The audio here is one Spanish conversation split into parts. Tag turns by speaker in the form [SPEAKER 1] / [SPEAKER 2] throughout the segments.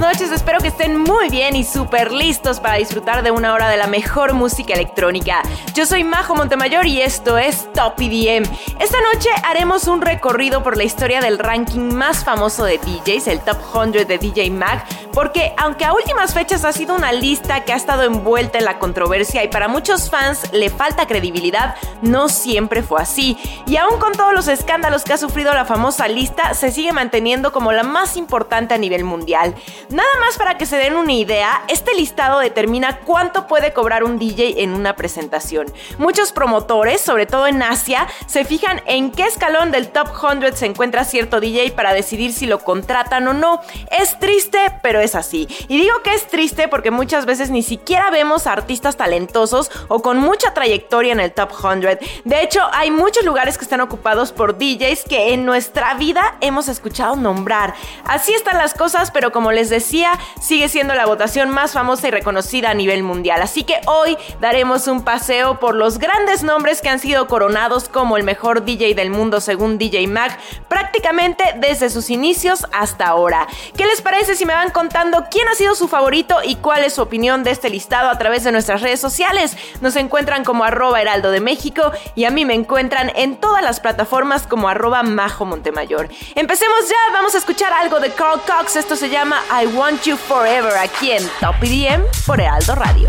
[SPEAKER 1] Noches, espero que estén muy bien y súper listos para disfrutar de una hora de la mejor música electrónica. Yo soy Majo Montemayor y esto es Top EDM. Esta noche haremos un recorrido por la historia del ranking más famoso de DJs, el Top 100 de DJ Mag, porque aunque a últimas fechas ha sido una lista que ha estado envuelta en la controversia y para muchos fans le falta credibilidad, no siempre fue así. Y aún con todos los escándalos que ha sufrido la famosa lista, se sigue manteniendo como la más importante a nivel mundial. Nada más para que se den una idea, este listado determina cuánto puede cobrar un DJ en una presentación. Muchos promotores, sobre todo en Asia, se fijan en qué escalón del top 100 se encuentra cierto DJ para decidir si lo contratan o no. Es triste, pero es así. Y digo que es triste porque muchas veces ni siquiera vemos artistas talentosos o con mucha trayectoria en el top 100. De hecho, hay muchos lugares que están ocupados por DJs que en nuestra vida hemos escuchado nombrar. Así están las cosas, pero como les decía, sigue siendo la votación más famosa y reconocida a nivel mundial. Así que hoy daremos un paseo por los grandes nombres que han sido coronados como el mejor DJ del mundo según DJ Mag, prácticamente desde sus inicios hasta ahora. ¿Qué les parece si me van contando quién ha sido su favorito y cuál es su opinión de este listado a través de nuestras redes sociales? Nos encuentran como arroba heraldo de México y a mí me encuentran en todas las plataformas como arroba majo Montemayor. Empecemos ya, vamos a escuchar algo de Carl Cox, esto se llama I Want You Forever aquí en Top EDM por Heraldo Radio.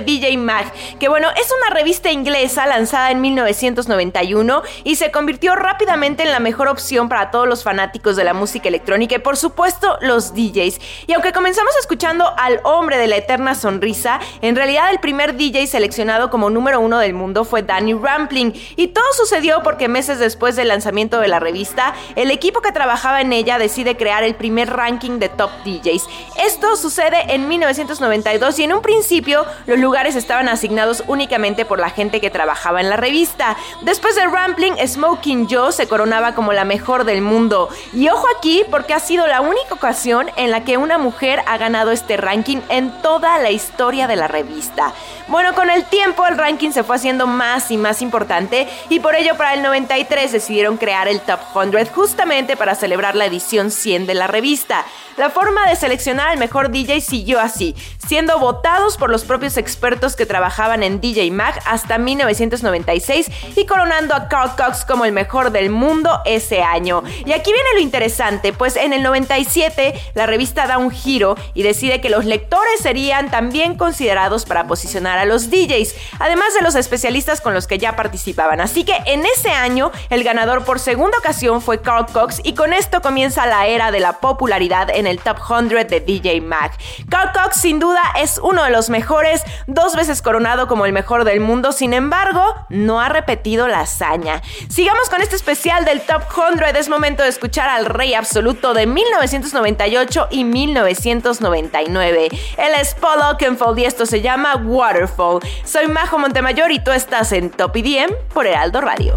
[SPEAKER 1] De Mag, que bueno, es una inglesa lanzada en 1991 y se convirtió rápidamente en la mejor opción para todos los fanáticos de la música electrónica y por supuesto los DJs. Y aunque comenzamos escuchando al hombre de la eterna sonrisa, en realidad el primer DJ seleccionado como número uno del mundo fue Danny Rampling. Y todo sucedió porque meses después del lanzamiento de la revista, el equipo que trabajaba en ella decide crear el primer ranking de top DJs. Esto sucede en 1992 y en un principio los lugares estaban asignados únicamente por la gente que trabajaba en la revista. Después de Rampling, Smoking Joe se coronaba como la mejor del mundo. Y ojo aquí porque ha sido la única ocasión en la que una mujer ha ganado este ranking en toda la historia de la revista. Bueno, con el tiempo el ranking se fue haciendo más y más importante y por ello para el 93 decidieron crear el Top 100 justamente para celebrar la edición 100 de la revista. La forma de seleccionar al mejor DJ siguió así, siendo votados por los propios expertos que trabajaban en DJ Mag hasta 1996 y coronando a Carl Cox como el mejor del mundo ese año. Y aquí viene lo interesante, pues en el 97 la revista da un giro y decide que los lectores serían también considerados para posicionar a los DJs, además de los especialistas con los que ya participaban. Así que en ese año el ganador por segunda ocasión fue Carl Cox y con esto comienza la era de la popularidad en el Top 100 de DJ Mag. Carl Cox sin duda es uno de los mejores, dos veces coronado como el mejor del mundo, sin embargo no ha repetido la hazaña. Sigamos con este especial del Top 100, es momento de escuchar al rey absoluto de 1998 y 1999. Él es Paul Oakenfold y esto se llama Waterfall. Soy Majo Montemayor y tú estás en Top IDM por Heraldo Radio.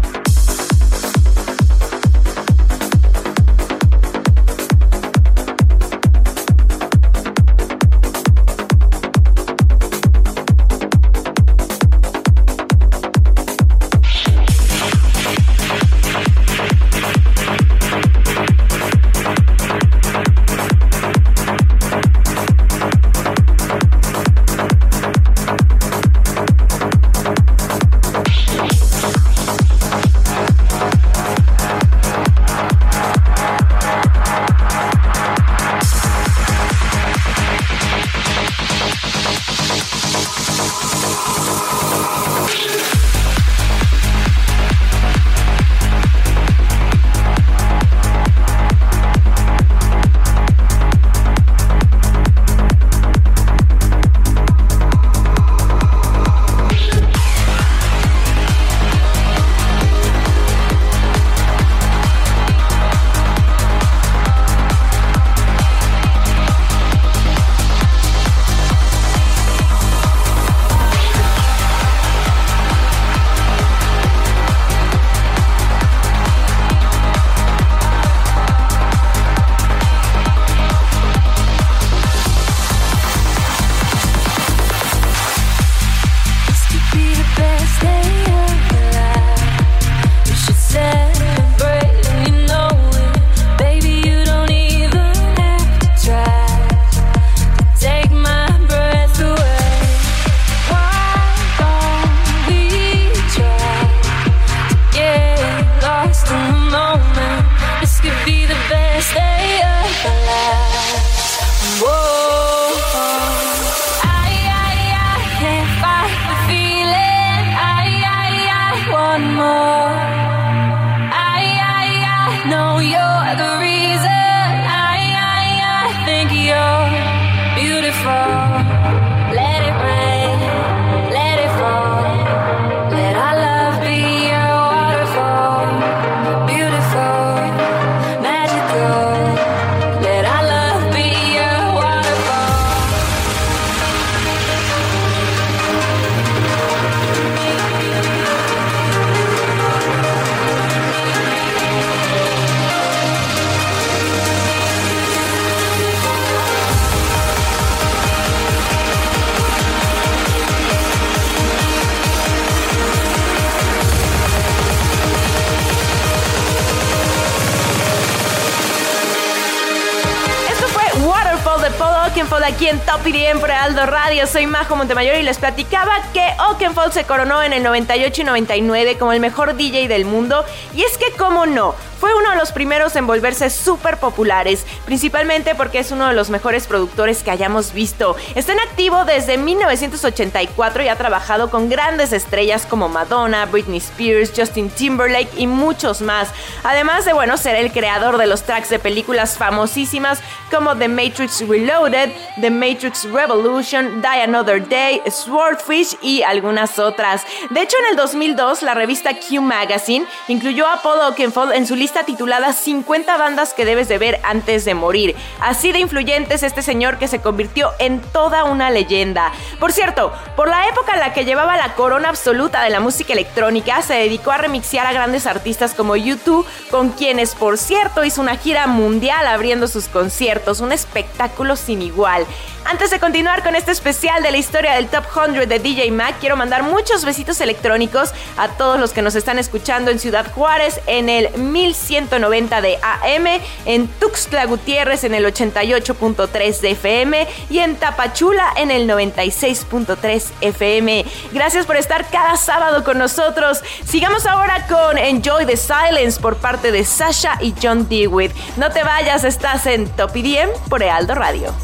[SPEAKER 1] En Top IDM por Aldo Radio. Soy Majo Montemayor y les platicaba que Oakenfold se coronó en el 98 y 99 como el mejor DJ del mundo. Y es que, ¿cómo no? Uno de los primeros en volverse súper populares, principalmente porque es uno de los mejores productores que hayamos visto. Está en activo desde 1984 y ha trabajado con grandes estrellas como Madonna, Britney Spears, Justin Timberlake y muchos más. Además de, bueno, ser el creador de los tracks de películas famosísimas como The Matrix Reloaded, The Matrix Revolution, Die Another Day, Swordfish y algunas otras. De hecho, en el 2002, la revista Q Magazine incluyó a Paul Oakenfold en su lista titulada 50 bandas que debes de ver antes de morir. Así de influyente es este señor que se convirtió en toda una leyenda. Por cierto, por la época en la que llevaba la corona absoluta de la música electrónica, se dedicó a remixear a grandes artistas como YouTube, con quienes, por cierto, hizo una gira mundial abriendo sus conciertos, un espectáculo sin igual. Antes de continuar con este especial de la historia del Top 100 de DJ Mac, quiero mandar muchos besitos electrónicos a todos los que nos están escuchando en Ciudad Juárez en el 1190 de AM, en Tuxtla Gutiérrez en el 88.3 de FM y en Tapachula en el 96.3 FM. Gracias por estar cada sábado con nosotros. Sigamos ahora con Enjoy the Silence por parte de Sasha y John Dewitt. No te vayas, estás en Top IDM por Ealdo Radio.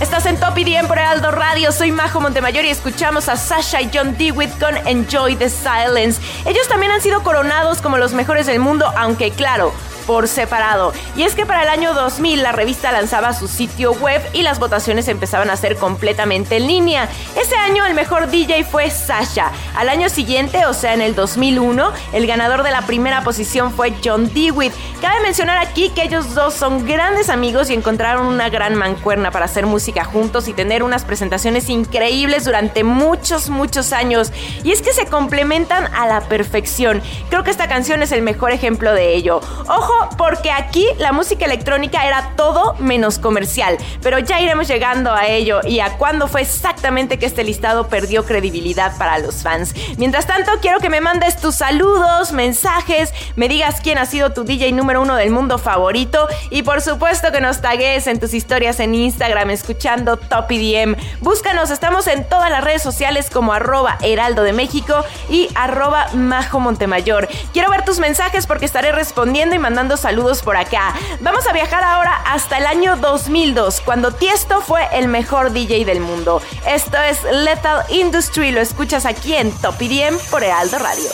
[SPEAKER 1] Estás en Top EDM por Aldo Radio. Soy Majo Montemayor y escuchamos a Sasha y John Dewitt con Enjoy the Silence. Ellos también han sido coronados como los mejores del mundo, aunque claro, por separado. Y es que para el año 2000 la revista lanzaba su sitio web y las votaciones empezaban a ser completamente en línea. Ese año el mejor DJ fue Sasha. Al año siguiente, o sea en el 2001, el ganador de la primera posición fue John Dewitt. Cabe mencionar aquí que ellos dos son grandes amigos y encontraron una gran mancuerna para hacer música juntos y tener unas presentaciones increíbles durante muchos, muchos años. Y es que se complementan a la perfección. Creo que esta canción es el mejor ejemplo de ello. Ojo, porque aquí la música electrónica era todo menos comercial, pero ya iremos llegando a ello y a cuándo fue exactamente que este listado perdió credibilidad para los fans. Mientras tanto, quiero que me mandes tus saludos, mensajes, me digas quién ha sido tu DJ número uno del mundo favorito y por supuesto que nos tagues en tus historias en Instagram escuchando Top EDM. Búscanos, estamos en todas las redes sociales como arroba heraldo de México y arroba majo Montemayor. Quiero ver tus mensajes porque estaré respondiendo y mandando saludos por acá. Vamos a viajar ahora hasta el año 2002, cuando Tiesto fue el mejor DJ del mundo. Esto es Lethal Industry, lo escuchas aquí en Top EDM por Heraldo Radio.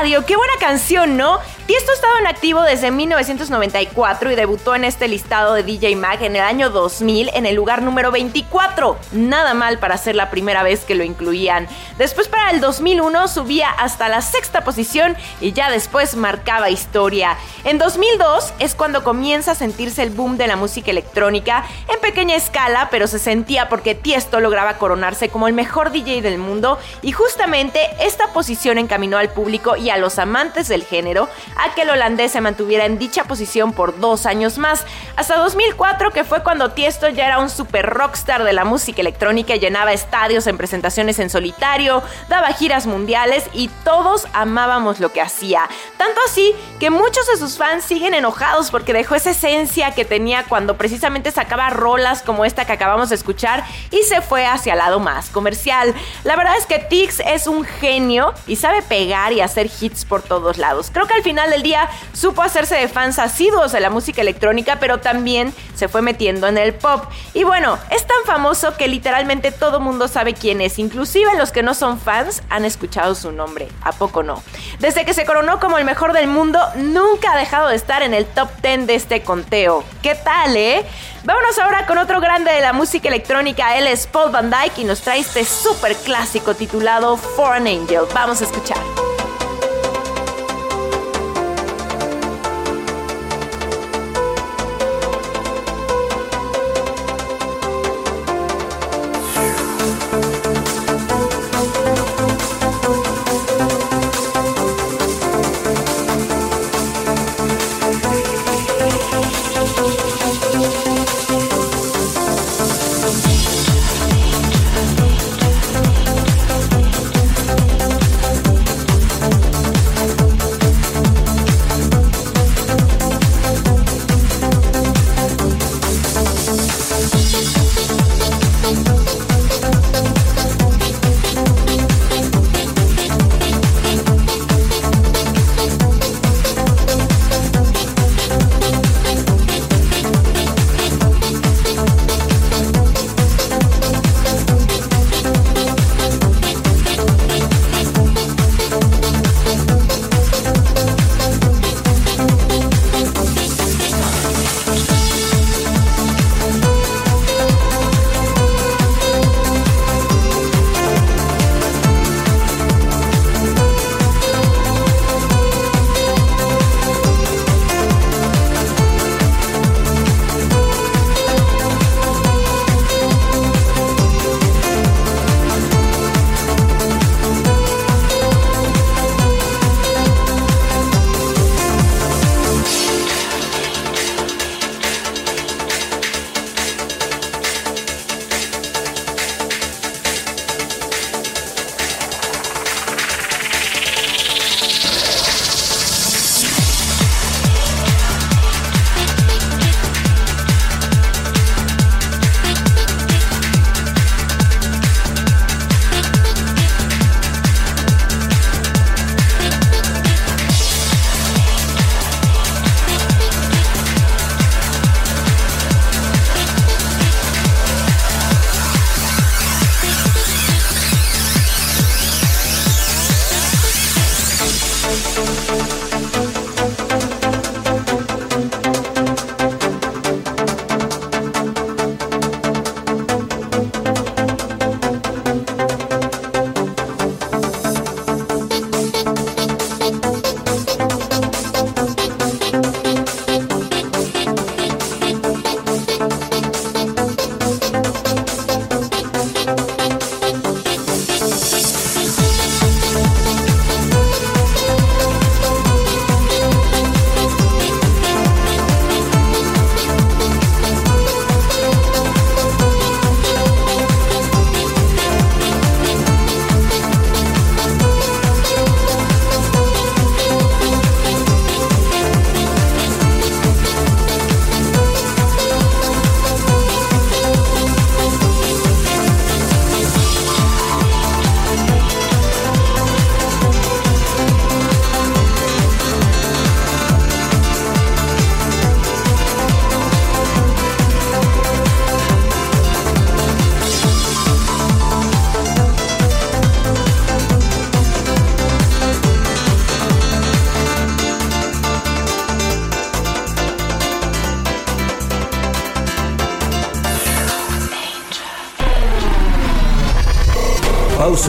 [SPEAKER 1] Qué buena canción, ¿no? En activo desde 1994 y debutó en este listado de DJ Mag en el año 2000 en el lugar número 24. Nada mal para ser la primera vez que lo incluían. Después para el 2001 subía hasta la sexta posición y ya después marcaba historia. En 2002 es cuando comienza a sentirse el boom de la música electrónica en pequeña escala, pero se sentía porque Tiesto lograba coronarse como el mejor DJ del mundo y justamente esta posición encaminó al público y a los amantes del género a que el se mantuviera en dicha posición por dos años más, hasta 2004 que fue cuando Tiesto ya era un super rockstar de la música electrónica llenaba estadios en presentaciones en solitario, daba giras mundiales y todos amábamos lo que hacía. Tanto así que muchos de sus fans siguen enojados porque dejó esa esencia que tenía cuando precisamente sacaba rolas como esta que acabamos de escuchar y se fue hacia el lado más comercial. La verdad es que Tix es un genio y sabe pegar y hacer hits por todos lados. Creo que al final del día supo hacerse de fans asiduos de la música electrónica, pero también se fue metiendo en el pop. Y bueno, es tan famoso que literalmente todo mundo sabe quién es, inclusive los que no son fans han escuchado su nombre, ¿a poco no? Desde que se coronó como el mejor del mundo, nunca ha dejado de estar en el top 10 de este conteo. ¿Qué tal, eh? Vámonos ahora con otro grande de la música electrónica, él es Paul Van Dyke y nos trae este súper clásico titulado For an Angel. Vamos a escuchar.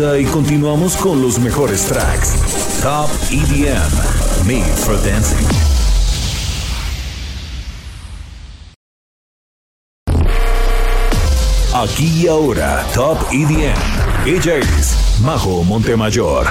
[SPEAKER 2] Y continuamos con los mejores tracks. Top EDM, Made for Dancing. Aquí y ahora, Top EDM. Ella es Majo Montemayor.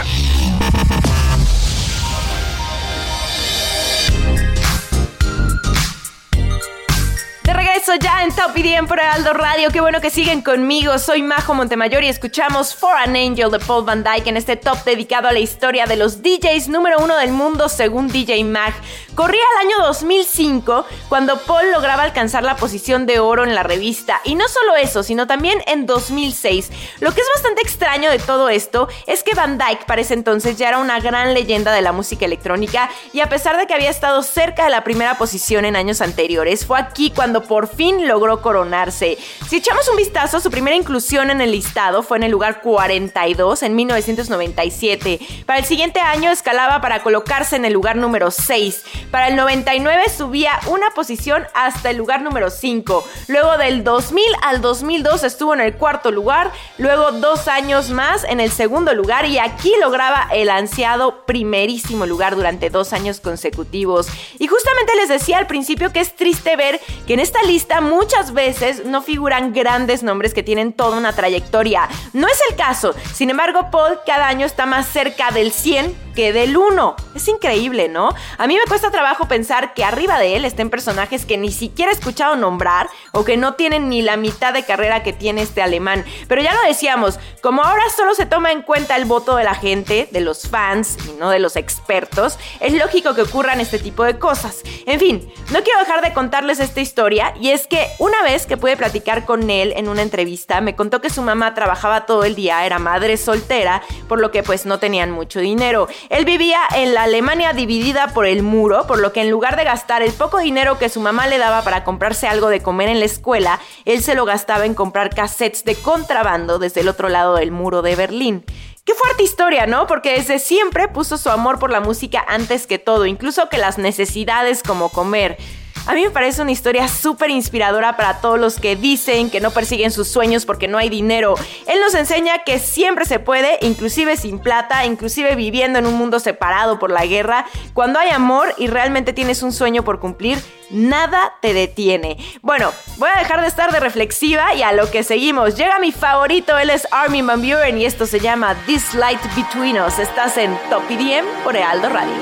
[SPEAKER 1] Ya en Top IDM por Aldo Radio. Qué bueno que siguen conmigo. Soy Majo Montemayor y escuchamos For an Angel de Paul Van Dyke en este top dedicado a la historia de los DJs número uno del mundo según DJ Mag. Corría el año 2005 cuando Paul lograba alcanzar la posición de oro en la revista. Y no solo eso, sino también en 2006. Lo que es bastante extraño de todo esto es que Van Dyke para ese entonces ya era una gran leyenda de la música electrónica y a pesar de que había estado cerca de la primera posición en años anteriores, fue aquí cuando por fin logró coronarse. Si echamos un vistazo, su primera inclusión en el listado fue en el lugar 42 en 1997. Para el siguiente año escalaba para colocarse en el lugar número 6. Para el 99 subía una posición hasta el lugar número 5. Luego del 2000 al 2002 estuvo en el cuarto lugar. Luego dos años más en el segundo lugar y aquí lograba el ansiado primerísimo lugar durante dos años consecutivos. Y justamente les decía al principio que es triste ver que en esta lista muchas veces no figuran grandes nombres que tienen toda una trayectoria. No es el caso. Sin embargo, Paul cada año está más cerca del 100 que del 1. Es increíble, ¿no? A mí me cuesta trabajo pensar que arriba de él estén personajes que ni siquiera he escuchado nombrar o que no tienen ni la mitad de carrera que tiene este alemán. Pero ya lo decíamos, como ahora solo se toma en cuenta el voto de la gente, de los fans y no de los expertos, es lógico que ocurran este tipo de cosas. En fin, no quiero dejar de contarles esta historia y es que una vez que pude platicar con él en una entrevista, me contó que su mamá trabajaba todo el día, era madre soltera, por lo que pues no tenían mucho dinero. Él vivía en la Alemania dividida por el muro, por lo que en lugar de gastar el poco dinero que su mamá le daba para comprarse algo de comer en la escuela, él se lo gastaba en comprar cassettes de contrabando desde el otro lado del muro de Berlín. Qué fuerte historia, ¿no? Porque desde siempre puso su amor por la música antes que todo, incluso que las necesidades como comer. A mí me parece una historia súper inspiradora para todos los que dicen que no persiguen sus sueños porque no hay dinero. Él nos enseña que siempre se puede, inclusive sin plata, inclusive viviendo en un mundo separado por la guerra. Cuando hay amor y realmente tienes un sueño por cumplir, nada te detiene. Bueno, voy a dejar de estar de reflexiva y a lo que seguimos. Llega mi favorito, él es Armin Van Buren y esto se llama This Light Between Us. Estás en Top IDM por Ealdo Radio.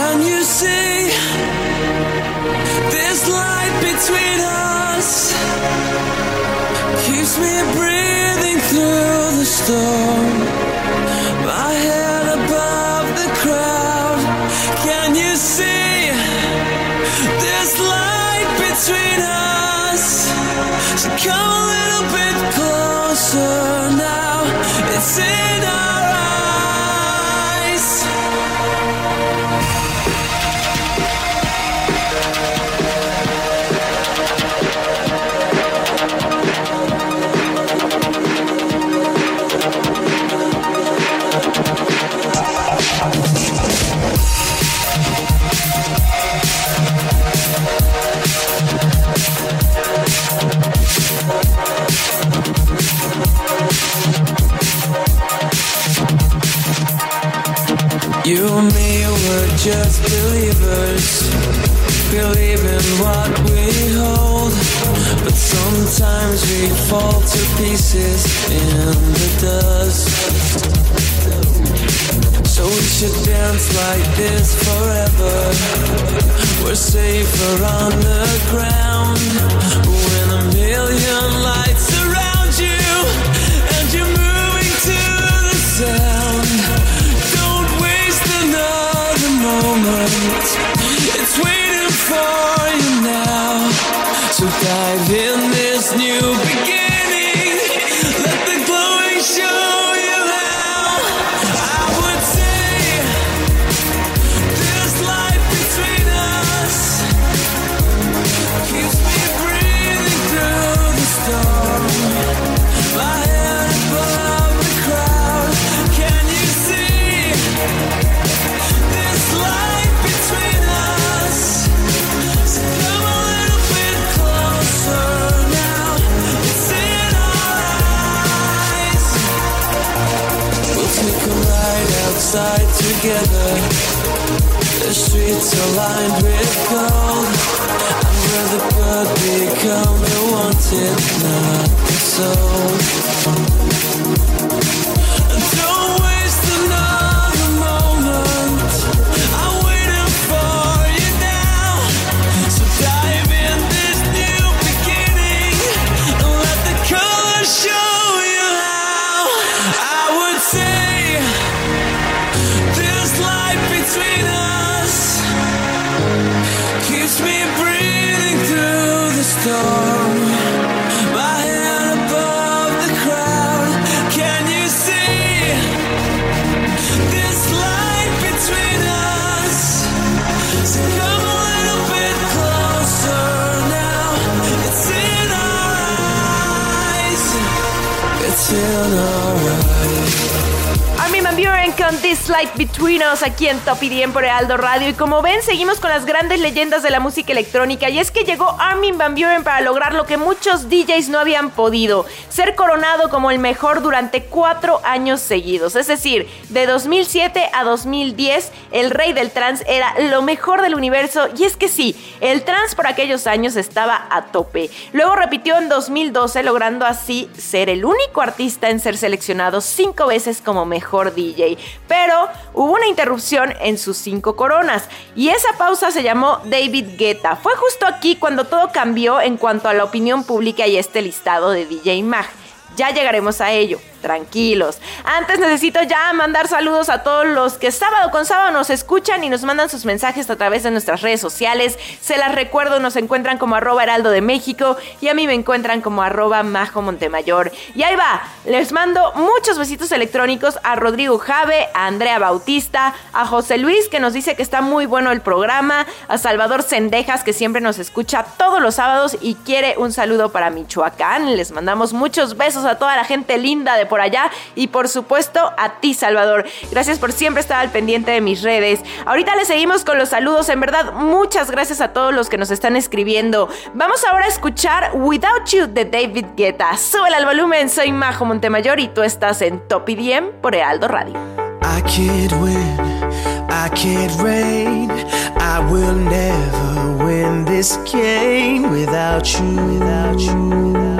[SPEAKER 3] Can you see this light between us? Keeps me breathing through the storm. My head above the crowd. Can you see this light between us? So come a little bit closer now. It's in our just believers, believing what we hold. But sometimes we fall to pieces in the dust. So we should dance like this forever. We're safer on the ground when a million lights It's waiting for you now. So dive in this new beginning.
[SPEAKER 4] find recall Under the good become the wanted, not the soul Between Us
[SPEAKER 1] aquí en Top IDM por Heraldo Radio. Y como ven, seguimos con las grandes leyendas de la música electrónica. Y es que llegó Armin Van Buren para lograr lo que muchos DJs no habían podido: ser coronado como el mejor durante cuatro años seguidos. Es decir, de 2007 a 2010, el rey del trance era lo mejor del universo. Y es que sí, el trance por aquellos años estaba a tope. Luego repitió en 2012, logrando así ser el único artista en ser seleccionado cinco veces como mejor DJ. Pero hubo una interrupción en sus cinco coronas y esa pausa se llamó David Guetta. Fue justo aquí cuando todo cambió en cuanto a la opinión pública y este listado de DJ Mag. Ya llegaremos a ello, tranquilos. Antes necesito ya mandar saludos a todos los que sábado con sábado nos escuchan y nos mandan sus mensajes a través de nuestras redes sociales. Se las recuerdo, nos encuentran como arroba heraldo de México y a mí me encuentran como arroba majo montemayor. Y ahí va, les mando muchos besitos electrónicos a Rodrigo Jave, a Andrea Bautista, a José Luis que nos dice que está muy bueno el programa, a Salvador Sendejas que siempre nos escucha todos los sábados y quiere un saludo para Michoacán. Les mandamos muchos besos a toda la gente linda de por allá y por supuesto a ti Salvador. Gracias por siempre estar al pendiente de mis redes. Ahorita les seguimos con los saludos. En verdad, muchas gracias a todos los que nos están escribiendo. Vamos ahora a escuchar Without You de David Guetta. Súbele al volumen, soy Majo Montemayor y tú estás en Top IDM por Heraldo Radio.
[SPEAKER 4] Without you, without you, without you,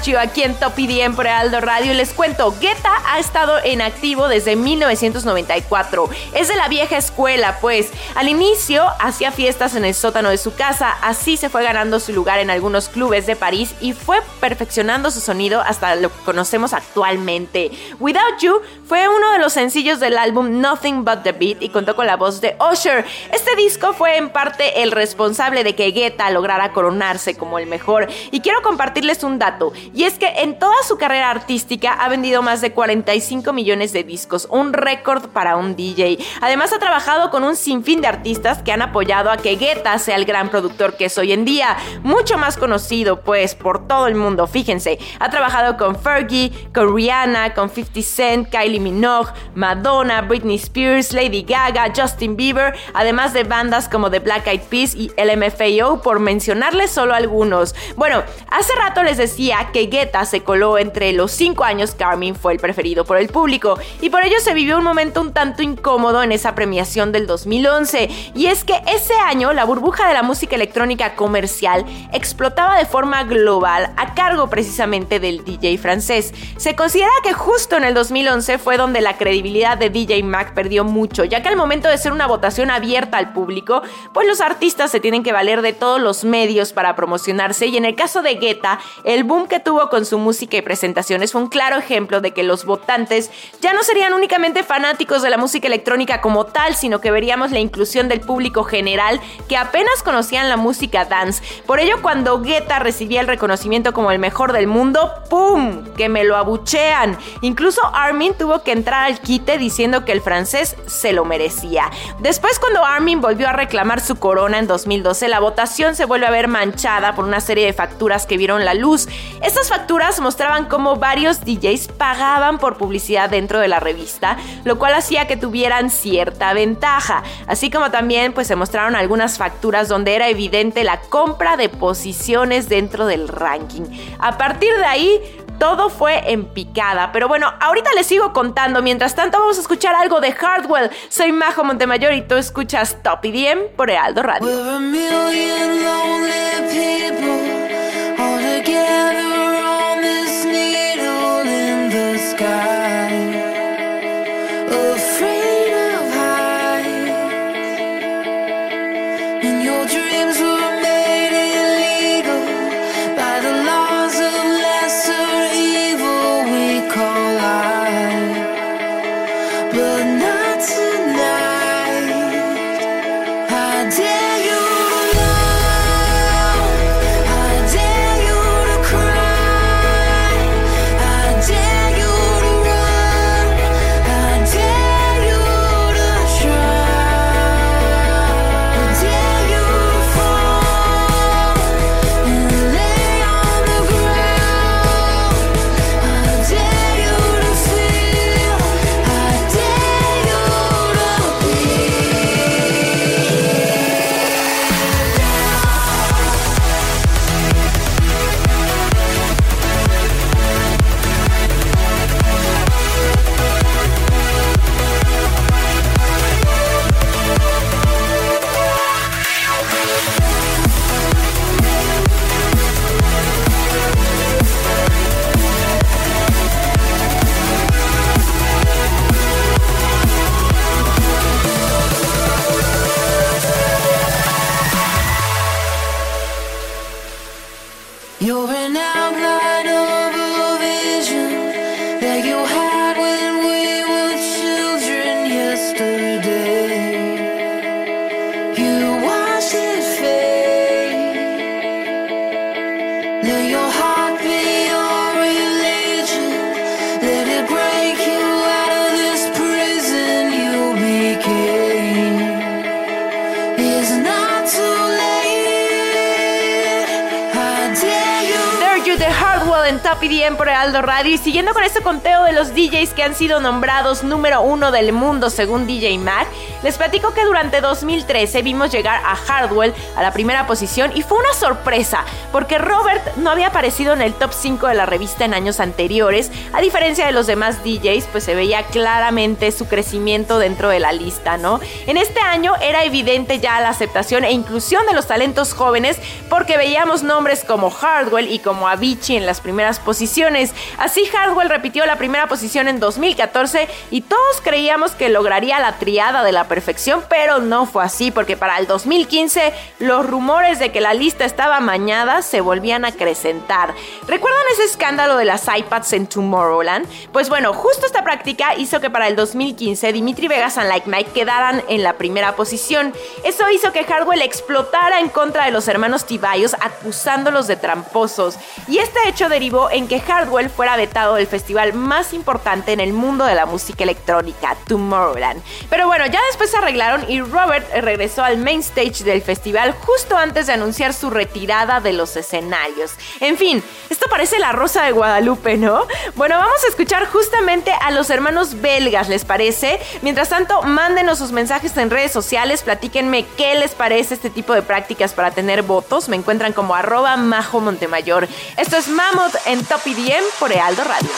[SPEAKER 1] Aquí en Top EDM por Aldo Radio. Y les cuento, Guetta ha estado en activo desde 1994. Es de la vieja escuela, pues. Al inicio hacía fiestas en el sótano de su casa, así se fue ganando su lugar en algunos clubes de París y fue perfeccionando su sonido hasta lo que conocemos actualmente. Without You fue uno de los sencillos del álbum Nothing But the Beat y contó con la voz de Usher. Este disco fue en parte el responsable de que Guetta lograra coronarse como el mejor. Y quiero compartirles un dato, y es que en toda su carrera artística ha vendido más de 45 millones de discos, un récord para un DJ. Además ha trabajado con un sinfín de artistas que han apoyado a que Guetta sea el gran productor que es hoy en día, mucho más conocido pues por todo el mundo, fíjense, ha trabajado con Fergie, con Rihanna, con 50 Cent, Kylie Minogue, Madonna, Britney Spears, Lady Gaga, Justin Bieber, además de bandas como The Black Eyed Peas y LMFAO, por mencionarles solo algunos. Bueno, hace rato les decía que Guetta se coló entre los 5 años que Armin fue el preferido por el público, y por ello se vivió un momento un tanto incómodo en esa premiación del 2011, y es que ese año la burbuja de la música electrónica comercial explotaba de forma global a cargo precisamente del DJ francés. Se considera que justo en el 2011 fue donde la credibilidad de DJ Mac perdió mucho, ya que al momento de ser una votación abierta al público, pues los artistas se tienen que valer de todos los medios para promocionarse. Y en el caso de Guetta, el boom que tuvo con su música y presentaciones fue un claro ejemplo de que los votantes ya no serían únicamente fanáticos de la música electrónica como tal, sino que veríamos la inclusión del público general que apenas conocían la música dance. Por ello, cuando Guetta recibía el reconocimiento como el mejor del mundo, ¡pum! que me lo abuchean. Incluso Armin tuvo que entrar al quite diciendo que el francés se lo merecía. Después, cuando Armin volvió a reclamar su corona en 2012, la votación se vuelve a ver manchada por una serie de facturas que vieron la luz. Facturas mostraban cómo varios DJs pagaban por publicidad dentro de la revista, lo cual hacía que tuvieran cierta ventaja. Así como también pues se mostraron algunas facturas donde era evidente la compra de posiciones dentro del ranking. A partir de ahí, todo fue en picada. Pero bueno, ahorita les sigo contando. Mientras tanto, vamos a escuchar algo de Hardwell. Soy Majo Montemayor y tú escuchas Top EDM por Heraldo Radio.
[SPEAKER 3] In
[SPEAKER 1] en Top EDM por Heraldo Radio. Y siguiendo con este conteo de los DJs que han sido nombrados número uno del mundo según DJ Mag, les platico que durante 2013 vimos llegar a Hardwell a la primera posición y fue una sorpresa porque Robert no había aparecido en el top 5 de la revista en años anteriores. A diferencia de los demás DJs, pues se veía claramente su crecimiento dentro de la lista, ¿no? En este año era evidente ya la aceptación e inclusión de los talentos jóvenes porque veíamos nombres como Hardwell y como Avicii en las primeras posiciones. Así Hardwell repitió la primera posición en 2014 y todos creíamos que lograría la triada de la perfección, pero no fue así porque para el 2015 los rumores de que la lista estaba mañada se volvían a acrecentar. ¿Recuerdan ese escándalo de las iPads en Tomorrowland? Pues bueno, justo esta práctica hizo que para el 2015 Dimitri Vegas y Like Mike quedaran en la primera posición. Eso hizo que Hardwell explotara en contra de los hermanos Tibayos acusándolos de tramposos. Y este hecho derivó en que Hardwell fuera vetado del festival más importante en el mundo de la música electrónica, Tomorrowland. Pero bueno, ya después se arreglaron y Robert regresó al main stage del festival justo antes de anunciar su retirada de los escenarios. En fin, esto parece la rosa de Guadalupe, ¿no? Bueno, vamos a escuchar justamente a los hermanos belgas, ¿les parece? Mientras tanto, mándenos sus mensajes en redes sociales, platíquenme qué les parece este tipo de prácticas para tener votos. Me encuentran como arroba majo Montemayor. Esto es Mammoth en Top IDM por Ealdo Radio.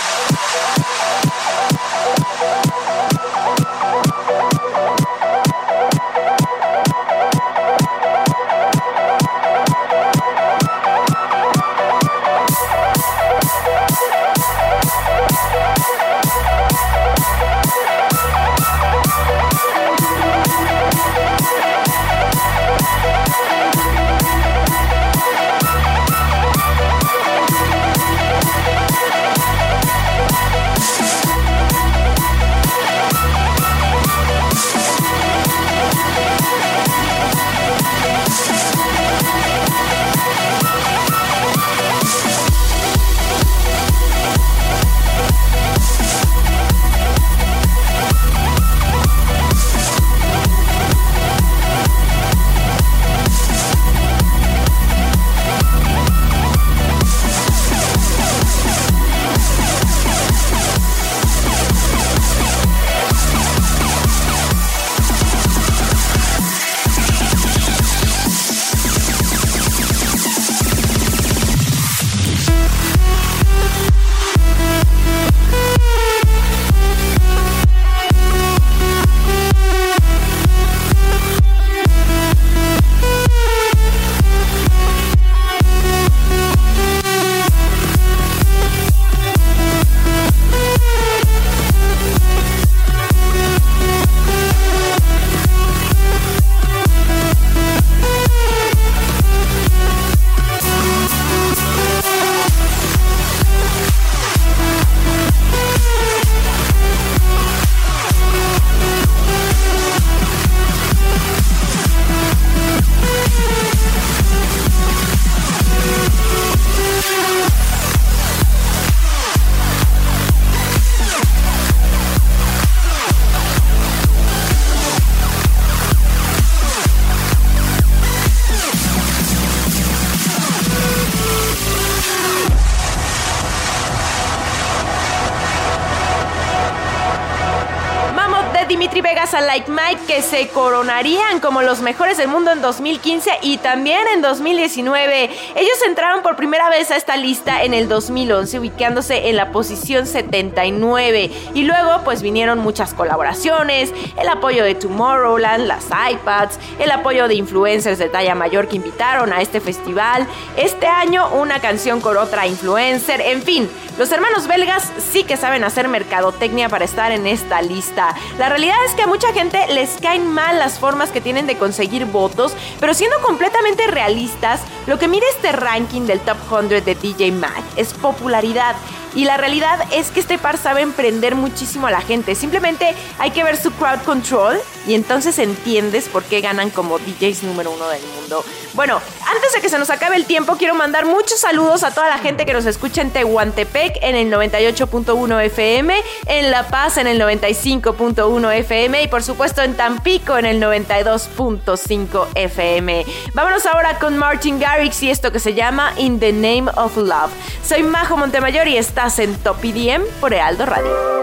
[SPEAKER 1] Que se coronarían como los mejores del mundo en 2015 y también en 2019. Ellos entraron por primera vez a esta lista en el 2011, ubicándose en la posición 79. Y luego pues vinieron muchas colaboraciones, el apoyo de Tomorrowland, las iPads, el apoyo de influencers de talla mayor que invitaron a este festival. Este año una canción con otra influencer, en fin, los hermanos belgas sí que saben hacer mercadotecnia para estar en esta lista. La realidad es que a mucha gente les caen mal las formas que tienen de conseguir votos, pero siendo completamente realistas, lo que mide este ranking del Top 100 de DJ Mag es popularidad. Y la realidad es que este par sabe emprender muchísimo a la gente. Simplemente hay que ver su crowd control y entonces entiendes por qué ganan como DJs número uno del mundo. Bueno, antes de que se nos acabe el tiempo, quiero mandar muchos saludos a toda la gente que nos escucha en Tehuantepec en el 98.1 FM, en La Paz en el 95.1 FM y por supuesto en Tampico en el 92.5 FM. Vámonos ahora con Martin Garrix y esto que se llama In the Name of Love. Soy Majo Montemayor y estás en Top IDM por Ealdo Radio.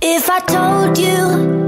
[SPEAKER 5] If I told you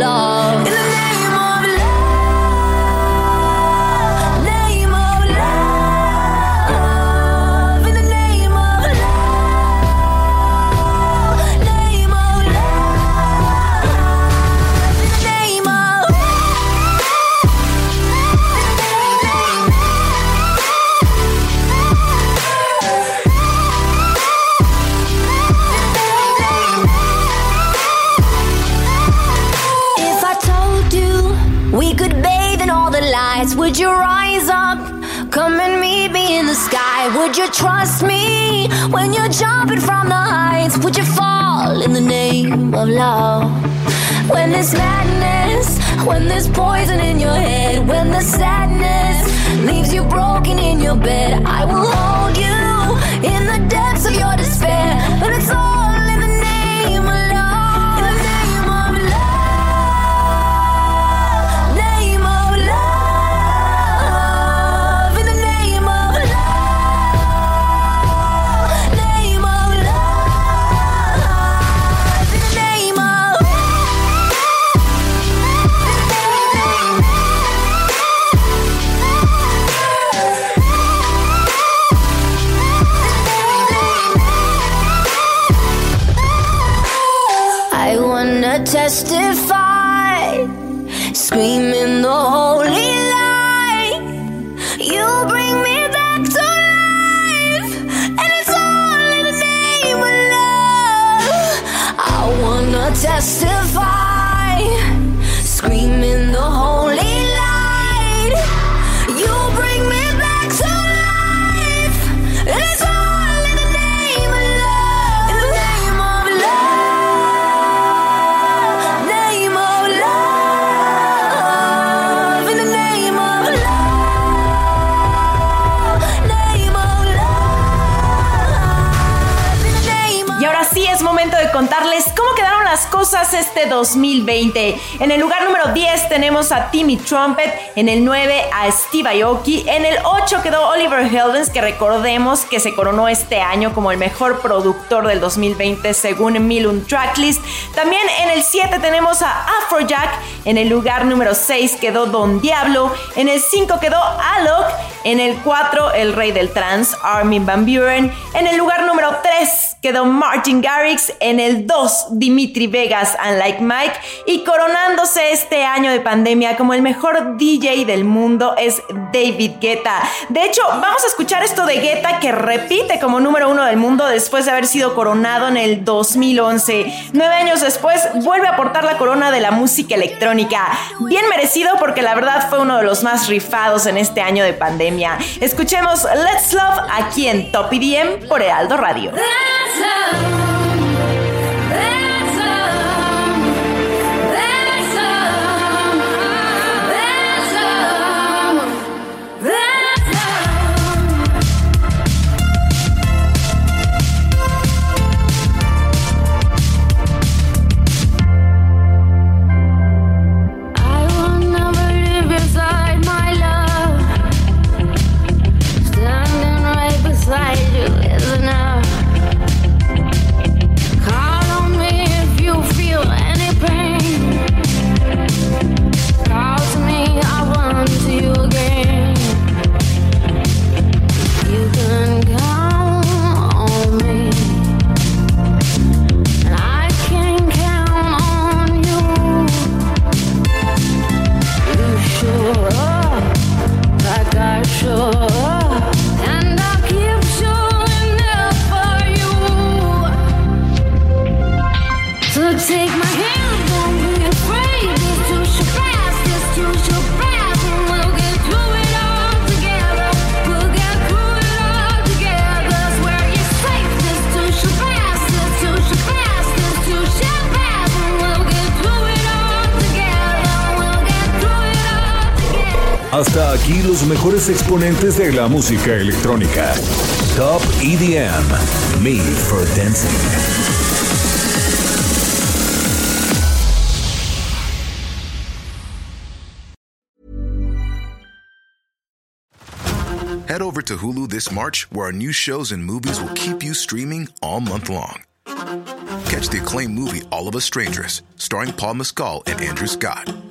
[SPEAKER 5] Lights, would you rise up? Come and meet me in the sky. Would you trust me when you're jumping from the heights? Would you fall in the name of love? When there's madness, when there's poison in your head, when the sadness leaves you broken in your bed, I will hold you in the depths of your despair. But it's all testify, screaming the holy light. You bring me back to life, and it's all in the name of love. I wanna testify,
[SPEAKER 1] momento de contarles cómo quedaron las cosas este 2020. En el lugar número 10 tenemos a Timmy Trumpet, en el 9 a Steve Aoki, en el 8 quedó Oliver Heldens, que recordemos que se coronó este año como el mejor productor del 2020 según Milun Tracklist. También en el 7 tenemos a Afrojack, en el lugar número 6 quedó Don Diablo, en el 5 quedó Alok, en el 4 el rey del trance Armin Van Buren, en el lugar número 3 quedó Martin Garrix, en el 2 Dimitri Vegas and Like Mike y coronándose este año de pandemia como el mejor DJ del mundo es David Guetta. De hecho, vamos a escuchar esto de Guetta que repite como número uno del mundo después de haber sido coronado en el 2011. Nueve años después vuelve a portar la corona de la música electrónica. Bien merecido porque la verdad fue uno de los más rifados en este año de pandemia. Escuchemos Let's Love aquí en Top EDM por Heraldo Radio.
[SPEAKER 5] That's love.
[SPEAKER 2] Mejores exponentes de la música electrónica. Top EDM, Made for Dancing.
[SPEAKER 6] Head over to Hulu this March, where our new shows and movies will keep you streaming all month long. Catch the acclaimed movie All of Us Strangers, starring Paul Mescal and Andrew Scott.